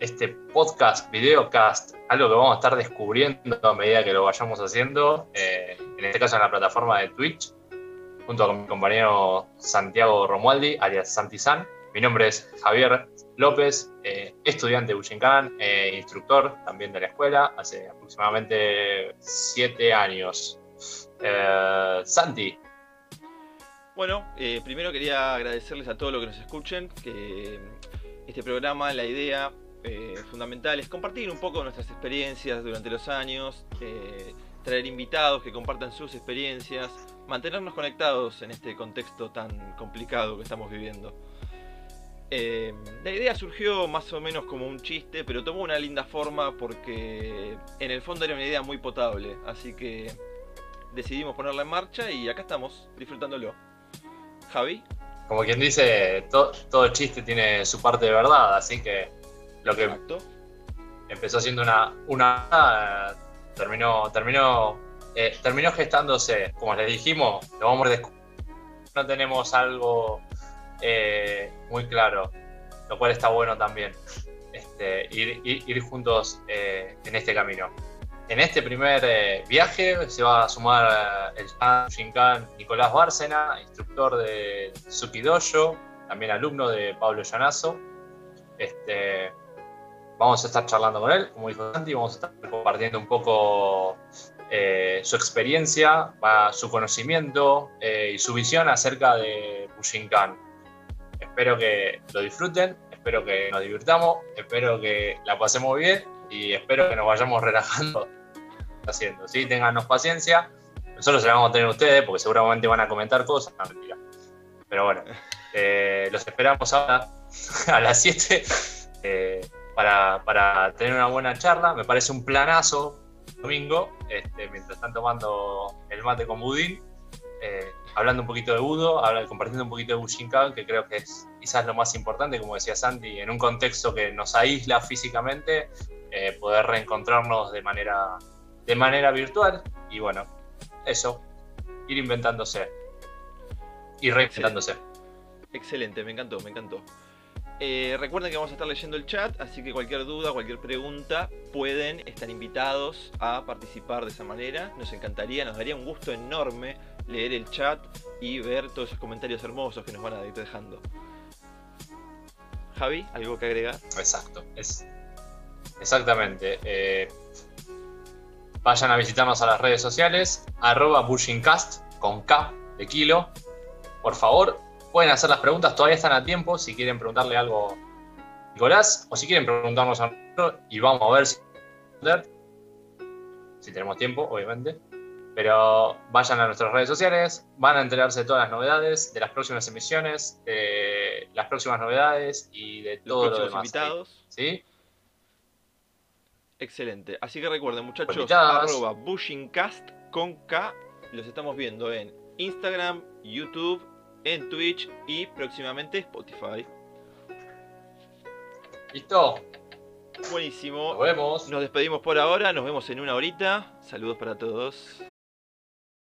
este podcast, videocast, algo que vamos a estar descubriendo a medida que lo vayamos haciendo, eh, en este caso en la plataforma de Twitch, junto con mi compañero Santiago Romualdi, alias Santi San. Mi nombre es Javier López, eh, estudiante de Bushinkan, eh, instructor también de la escuela, hace aproximadamente siete años. Santi. Bueno, primero quería agradecerles a todos los que nos escuchen, que este programa, la idea eh, fundamental es compartir un poco nuestras experiencias durante los años, eh, traer invitados que compartan sus experiencias, mantenernos conectados en este contexto tan complicado que estamos viviendo. Eh, la idea surgió más o menos como un chiste, pero tomó una linda forma porque en el fondo era una idea muy potable, así que decidimos ponerla en marcha y acá estamos disfrutándolo. Javi. Como quien dice, todo chiste tiene su parte de verdad, así que lo que empezó siendo una, una terminó, terminó, eh, terminó gestándose. Como les dijimos, lo vamos a No tenemos algo eh, muy claro, lo cual está bueno también. Este, ir, ir, juntos eh, en este camino. En este primer viaje se va a sumar el Shinkan Nicolás Bárcena, instructor de Sukidoyo, también alumno de Pablo Llanazo. Este, Vamos a estar charlando con él, como dijo Santi, vamos a estar compartiendo un poco eh, su experiencia, su conocimiento eh, y su visión acerca de Pushinkan. Espero que lo disfruten, espero que nos divirtamos, espero que la pasemos bien y espero que nos vayamos relajando haciendo. ¿sí? Téngannos paciencia, nosotros se la vamos a tener ustedes porque seguramente van a comentar cosas. No, mentira. Pero bueno, eh, los esperamos ahora a las 7 para, tener una buena charla. Me parece un planazo domingo, este, mientras están tomando el mate con budín, eh, hablando un poquito de Budo, compartiendo un poquito de Bushinkan, que creo que es quizás lo más importante, como decía Santi, en un contexto que nos aísla físicamente, eh, poder reencontrarnos de manera, de manera virtual. Y bueno, eso, ir inventándose, ir reinventándose. Excelente, me encantó, me encantó. Eh, recuerden que vamos a estar leyendo el chat, así que cualquier duda, cualquier pregunta, pueden estar invitados a participar de esa manera. Nos encantaría, nos daría un gusto enorme leer el chat y ver todos esos comentarios hermosos que nos van a ir dejando. Javi, ¿algo que agregar? Exacto, es exactamente. Eh, vayan a visitarnos a las redes sociales, arroba bushingcast con K de kilo. Por favor, pueden hacer las preguntas, todavía están a tiempo, si quieren preguntarle algo a Nicolás, o si quieren preguntarnos a nosotros, y vamos a ver si, si tenemos tiempo, obviamente. Pero vayan a nuestras redes sociales, van a enterarse de todas las novedades, de las próximas emisiones, de las próximas novedades y de todo lo demás. invitados. ¿Sí? Excelente. Así que recuerden, muchachos, arroba bushingcast con K. Los estamos viendo en Instagram, YouTube en Twitch y próximamente Spotify. ¿Listo? Buenísimo. Nos vemos. Nos despedimos por ahora, nos vemos en una horita. Saludos para todos.